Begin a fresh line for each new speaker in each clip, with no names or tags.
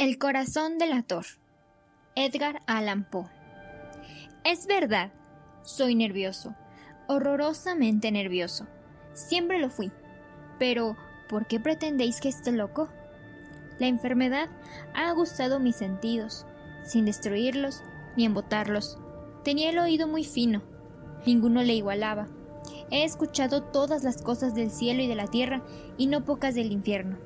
El corazón del ator. Edgar Allan Poe. Es verdad, soy nervioso, horrorosamente nervioso. Siempre lo fui. Pero, ¿por qué pretendéis que esté loco? La enfermedad ha agustado mis sentidos, sin destruirlos ni embotarlos. Tenía el oído muy fino, ninguno le igualaba. He escuchado todas las cosas del cielo y de la tierra y no pocas del infierno.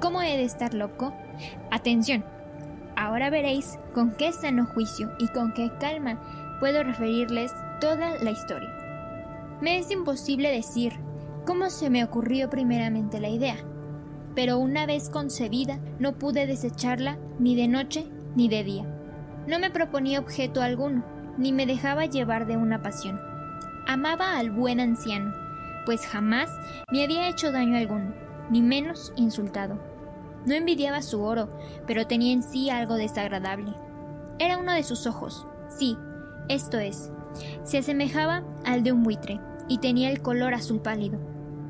¿Cómo he de estar loco? Atención. Ahora veréis con qué sano juicio y con qué calma puedo referirles toda la historia. Me es imposible decir cómo se me ocurrió primeramente la idea, pero una vez concebida no pude desecharla ni de noche ni de día. No me proponía objeto alguno, ni me dejaba llevar de una pasión. Amaba al buen anciano, pues jamás me había hecho daño alguno, ni menos insultado. No envidiaba su oro, pero tenía en sí algo desagradable. Era uno de sus ojos, sí, esto es. Se asemejaba al de un buitre, y tenía el color azul pálido.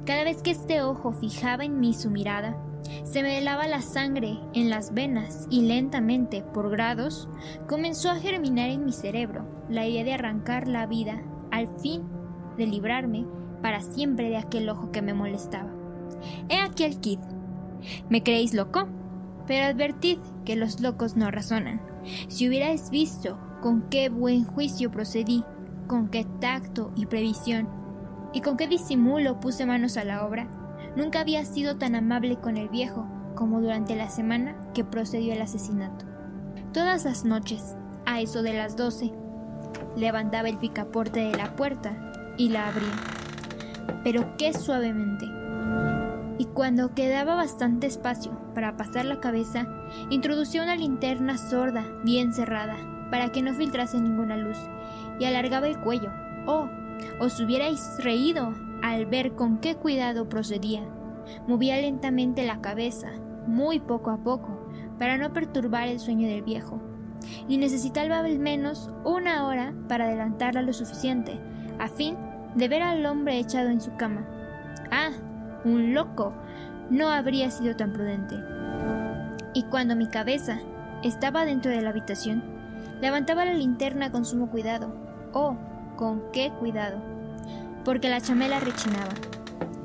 Cada vez que este ojo fijaba en mí su mirada, se me helaba la sangre en las venas y lentamente, por grados, comenzó a germinar en mi cerebro la idea de arrancar la vida, al fin de librarme para siempre de aquel ojo que me molestaba. He aquí el kid. ¿Me creéis loco? Pero advertid que los locos no razonan. Si hubierais visto con qué buen juicio procedí, con qué tacto y previsión, y con qué disimulo puse manos a la obra, Nunca había sido tan amable con el viejo como durante la semana que procedió el asesinato. Todas las noches, a eso de las doce, levantaba el picaporte de la puerta y la abría, pero qué suavemente. Y cuando quedaba bastante espacio para pasar la cabeza, introducía una linterna sorda bien cerrada para que no filtrase ninguna luz y alargaba el cuello. Oh, os hubierais reído al ver con qué cuidado procedía. Movía lentamente la cabeza, muy poco a poco, para no perturbar el sueño del viejo, y necesitaba al menos una hora para adelantarla lo suficiente, a fin de ver al hombre echado en su cama. Ah, un loco. No habría sido tan prudente. Y cuando mi cabeza estaba dentro de la habitación, levantaba la linterna con sumo cuidado. Oh, con qué cuidado porque la chamela rechinaba.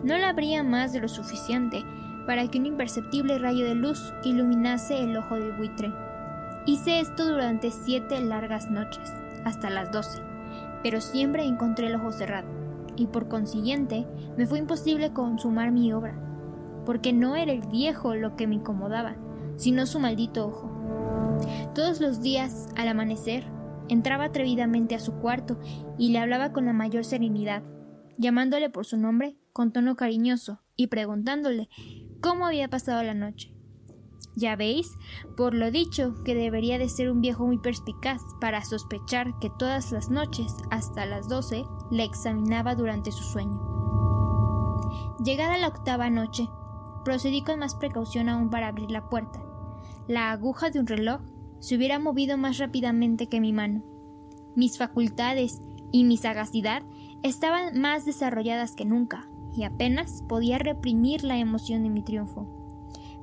No la abría más de lo suficiente para que un imperceptible rayo de luz iluminase el ojo del buitre. Hice esto durante siete largas noches, hasta las doce, pero siempre encontré el ojo cerrado, y por consiguiente me fue imposible consumar mi obra, porque no era el viejo lo que me incomodaba, sino su maldito ojo. Todos los días, al amanecer, entraba atrevidamente a su cuarto y le hablaba con la mayor serenidad, llamándole por su nombre con tono cariñoso y preguntándole cómo había pasado la noche. Ya veis, por lo dicho, que debería de ser un viejo muy perspicaz para sospechar que todas las noches, hasta las doce, le examinaba durante su sueño. Llegada la octava noche, procedí con más precaución aún para abrir la puerta. La aguja de un reloj se hubiera movido más rápidamente que mi mano. Mis facultades y mi sagacidad estaban más desarrolladas que nunca, y apenas podía reprimir la emoción de mi triunfo.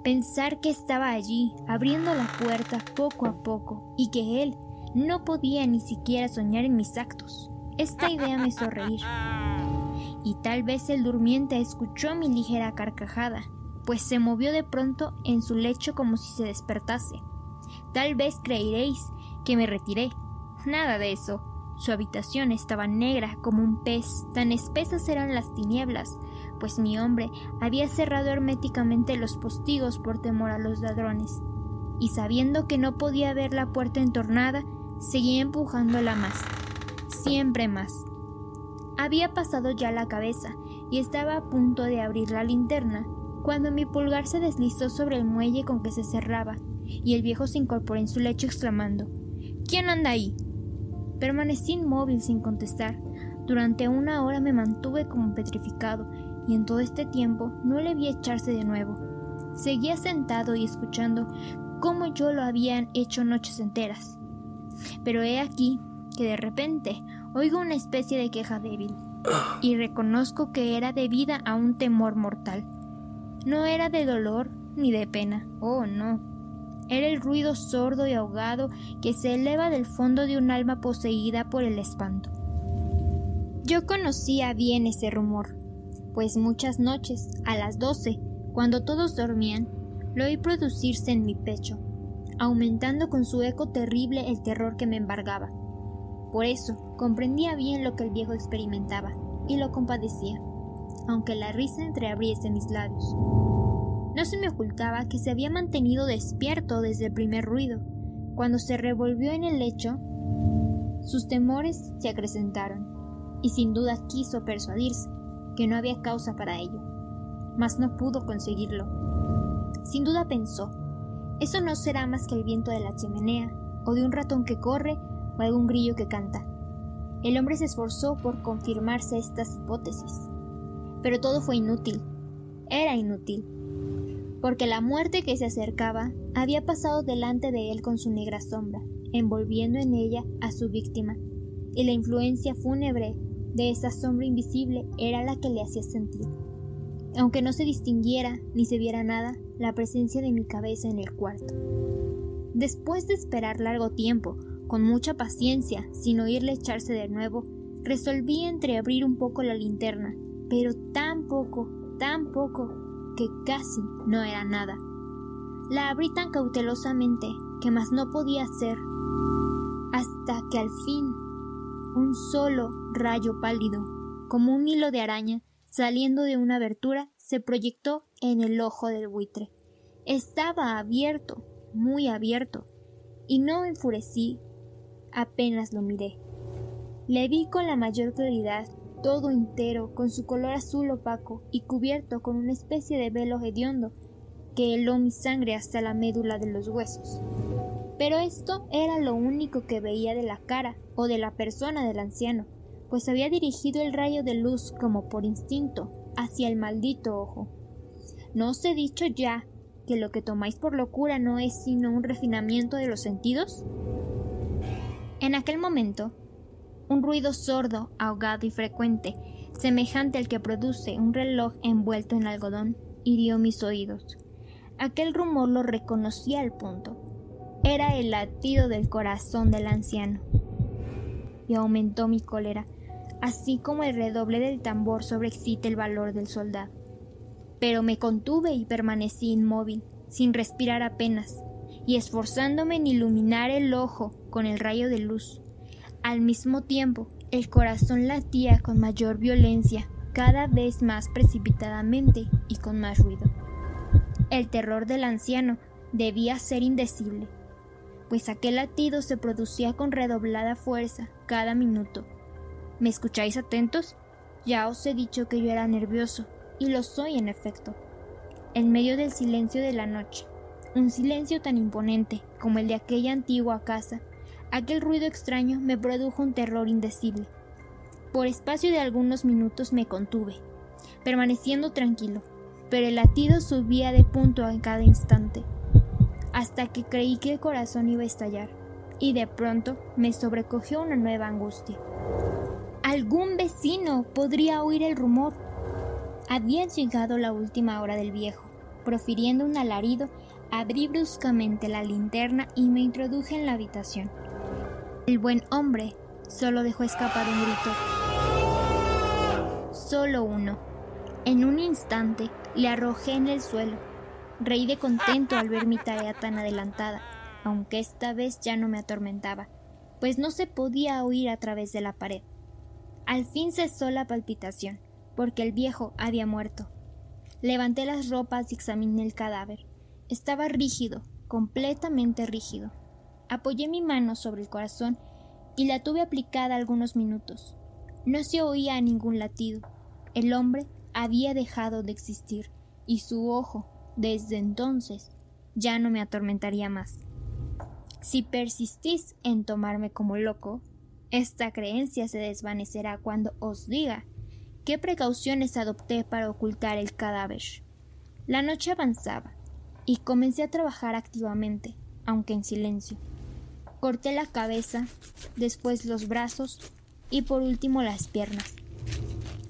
Pensar que estaba allí, abriendo la puerta poco a poco, y que él no podía ni siquiera soñar en mis actos. Esta idea me hizo reír. Y tal vez el durmiente escuchó mi ligera carcajada, pues se movió de pronto en su lecho como si se despertase. Tal vez creeréis que me retiré. Nada de eso. Su habitación estaba negra como un pez, tan espesas eran las tinieblas, pues mi hombre había cerrado herméticamente los postigos por temor a los ladrones, y sabiendo que no podía ver la puerta entornada, seguía empujándola más, siempre más. Había pasado ya la cabeza y estaba a punto de abrir la linterna, cuando mi pulgar se deslizó sobre el muelle con que se cerraba, y el viejo se incorporó en su lecho exclamando ¿Quién anda ahí? Permanecí inmóvil sin contestar. Durante una hora me mantuve como petrificado y en todo este tiempo no le vi echarse de nuevo. Seguía sentado y escuchando como yo lo habían hecho noches enteras. Pero he aquí que de repente oigo una especie de queja débil y reconozco que era debida a un temor mortal. No era de dolor ni de pena, oh no. Era el ruido sordo y ahogado que se eleva del fondo de un alma poseída por el espanto. Yo conocía bien ese rumor, pues muchas noches, a las doce, cuando todos dormían, lo oí producirse en mi pecho, aumentando con su eco terrible el terror que me embargaba. Por eso comprendía bien lo que el viejo experimentaba y lo compadecía, aunque la risa entreabriese mis labios. No se me ocultaba que se había mantenido despierto desde el primer ruido. Cuando se revolvió en el lecho, sus temores se acrecentaron, y sin duda quiso persuadirse que no había causa para ello, mas no pudo conseguirlo. Sin duda pensó, eso no será más que el viento de la chimenea, o de un ratón que corre, o algún grillo que canta. El hombre se esforzó por confirmarse estas hipótesis, pero todo fue inútil. Era inútil, porque la muerte que se acercaba había pasado delante de él con su negra sombra, envolviendo en ella a su víctima, y la influencia fúnebre de esa sombra invisible era la que le hacía sentir. Aunque no se distinguiera ni se viera nada, la presencia de mi cabeza en el cuarto. Después de esperar largo tiempo, con mucha paciencia, sin oírle echarse de nuevo, resolví entreabrir un poco la linterna, pero tan poco, tan poco, que casi no era nada. La abrí tan cautelosamente que más no podía hacer, hasta que al fin un solo rayo pálido, como un hilo de araña, saliendo de una abertura, se proyectó en el ojo del buitre. Estaba abierto, muy abierto, y no enfurecí apenas lo miré. Le vi con la mayor claridad, todo entero, con su color azul opaco y cubierto con una especie de velo hediondo que heló mi sangre hasta la médula de los huesos. Pero esto era lo único que veía de la cara o de la persona del anciano, pues había dirigido el rayo de luz como por instinto hacia el maldito ojo. ¿No os he dicho ya que lo que tomáis por locura no es sino un refinamiento de los sentidos? En aquel momento, un ruido sordo, ahogado y frecuente, semejante al que produce un reloj envuelto en algodón, hirió mis oídos. Aquel rumor lo reconocí al punto. Era el latido del corazón del anciano. Y aumentó mi cólera, así como el redoble del tambor sobreexcita el valor del soldado. Pero me contuve y permanecí inmóvil, sin respirar apenas, y esforzándome en iluminar el ojo con el rayo de luz. Al mismo tiempo, el corazón latía con mayor violencia, cada vez más precipitadamente y con más ruido. El terror del anciano debía ser indecible, pues aquel latido se producía con redoblada fuerza cada minuto. ¿Me escucháis atentos? Ya os he dicho que yo era nervioso, y lo soy en efecto. En medio del silencio de la noche, un silencio tan imponente como el de aquella antigua casa, aquel ruido extraño me produjo un terror indecible. Por espacio de algunos minutos me contuve, permaneciendo tranquilo, pero el latido subía de punto en cada instante hasta que creí que el corazón iba a estallar, y de pronto me sobrecogió una nueva angustia. Algún vecino podría oír el rumor. Había llegado la última hora del viejo. Profiriendo un alarido, abrí bruscamente la linterna y me introduje en la habitación. El buen hombre solo dejó escapar un grito. Solo uno. En un instante le arrojé en el suelo Reí de contento al ver mi tarea tan adelantada, aunque esta vez ya no me atormentaba, pues no se podía oír a través de la pared. Al fin cesó la palpitación, porque el viejo había muerto. Levanté las ropas y examiné el cadáver. Estaba rígido, completamente rígido. Apoyé mi mano sobre el corazón y la tuve aplicada algunos minutos. No se oía ningún latido. El hombre había dejado de existir y su ojo, desde entonces ya no me atormentaría más. Si persistís en tomarme como loco, esta creencia se desvanecerá cuando os diga qué precauciones adopté para ocultar el cadáver. La noche avanzaba y comencé a trabajar activamente, aunque en silencio. Corté la cabeza, después los brazos y por último las piernas.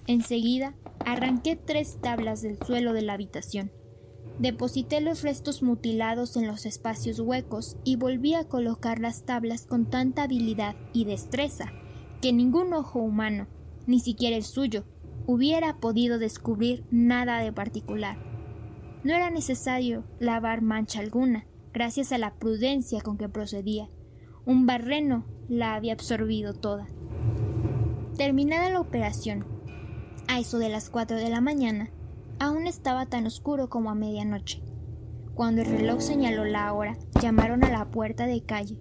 Enseguida arranqué tres tablas del suelo de la habitación Deposité los restos mutilados en los espacios huecos y volví a colocar las tablas con tanta habilidad y destreza que ningún ojo humano, ni siquiera el suyo, hubiera podido descubrir nada de particular. No era necesario lavar mancha alguna, gracias a la prudencia con que procedía. Un barreno la había absorbido toda. Terminada la operación, a eso de las cuatro de la mañana, aún estaba tan oscuro como a medianoche. Cuando el reloj señaló la hora, llamaron a la puerta de calle,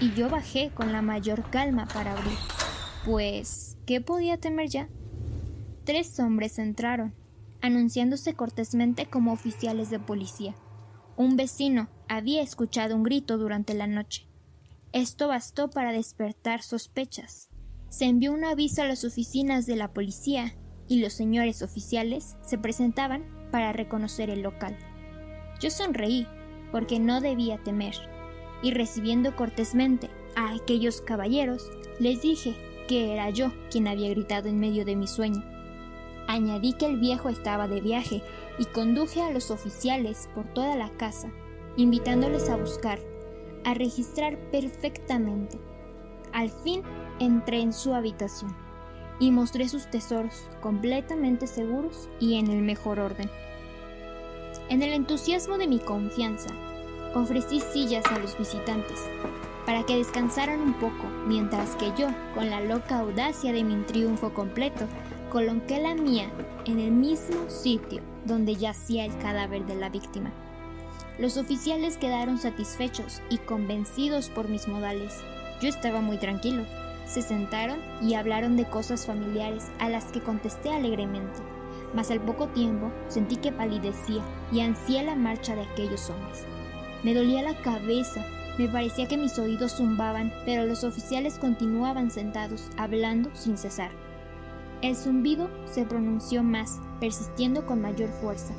y yo bajé con la mayor calma para abrir. Pues, ¿qué podía temer ya? Tres hombres entraron, anunciándose cortésmente como oficiales de policía. Un vecino había escuchado un grito durante la noche. Esto bastó para despertar sospechas. Se envió un aviso a las oficinas de la policía y los señores oficiales se presentaban para reconocer el local. Yo sonreí, porque no debía temer, y recibiendo cortésmente a aquellos caballeros, les dije que era yo quien había gritado en medio de mi sueño. Añadí que el viejo estaba de viaje y conduje a los oficiales por toda la casa, invitándoles a buscar, a registrar perfectamente. Al fin entré en su habitación y mostré sus tesoros completamente seguros y en el mejor orden. En el entusiasmo de mi confianza, ofrecí sillas a los visitantes para que descansaran un poco, mientras que yo, con la loca audacia de mi triunfo completo, coloqué la mía en el mismo sitio donde yacía el cadáver de la víctima. Los oficiales quedaron satisfechos y convencidos por mis modales. Yo estaba muy tranquilo. Se sentaron y hablaron de cosas familiares a las que contesté alegremente. Mas al poco tiempo sentí que palidecía y ansié la marcha de aquellos hombres. Me dolía la cabeza, me parecía que mis oídos zumbaban, pero los oficiales continuaban sentados, hablando sin cesar. El zumbido se pronunció más, persistiendo con mayor fuerza.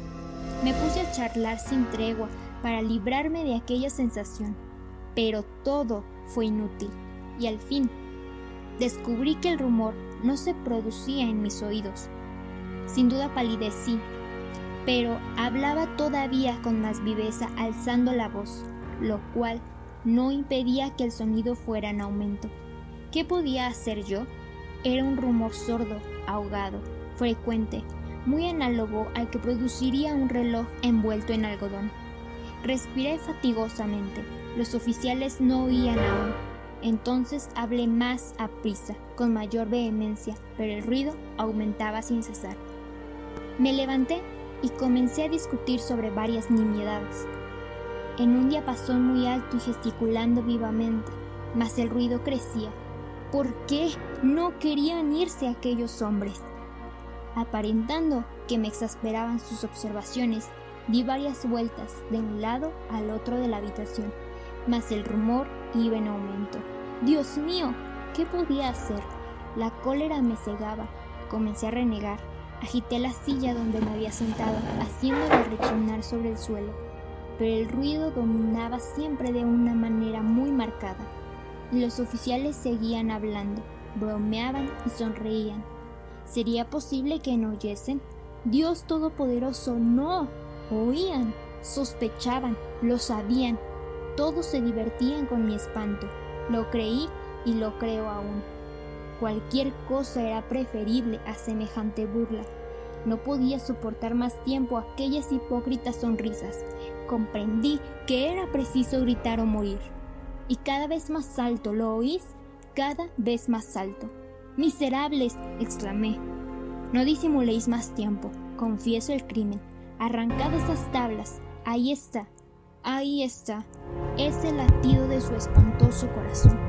Me puse a charlar sin tregua para librarme de aquella sensación, pero todo fue inútil, y al fin descubrí que el rumor no se producía en mis oídos. Sin duda palidecí, pero hablaba todavía con más viveza alzando la voz, lo cual no impedía que el sonido fuera en aumento. ¿Qué podía hacer yo? Era un rumor sordo, ahogado, frecuente, muy análogo al que produciría un reloj envuelto en algodón. Respiré fatigosamente. Los oficiales no oían aún. Entonces hablé más a prisa, con mayor vehemencia, pero el ruido aumentaba sin cesar. Me levanté y comencé a discutir sobre varias nimiedades. En un diapasón muy alto y gesticulando vivamente, mas el ruido crecía ¿Por qué no querían irse aquellos hombres? Aparentando que me exasperaban sus observaciones, di varias vueltas de un lado al otro de la habitación, mas el rumor iba en aumento. Dios mío, ¿qué podía hacer? La cólera me cegaba. Comencé a renegar. Agité la silla donde me había sentado, haciéndola rechinar sobre el suelo, pero el ruido dominaba siempre de una manera muy marcada. Los oficiales seguían hablando, bromeaban y sonreían. ¿Sería posible que no oyesen? Dios Todopoderoso, no. Oían, sospechaban, lo sabían. Todos se divertían con mi espanto. Lo creí y lo creo aún. Cualquier cosa era preferible a semejante burla. No podía soportar más tiempo aquellas hipócritas sonrisas. Comprendí que era preciso gritar o morir y cada vez más alto, ¿lo oís? Cada vez más alto. Miserables, exclamé. No disimuléis más tiempo, confieso el crimen. Arrancad esas tablas, ahí está, ahí está, es el latido de su espantoso corazón.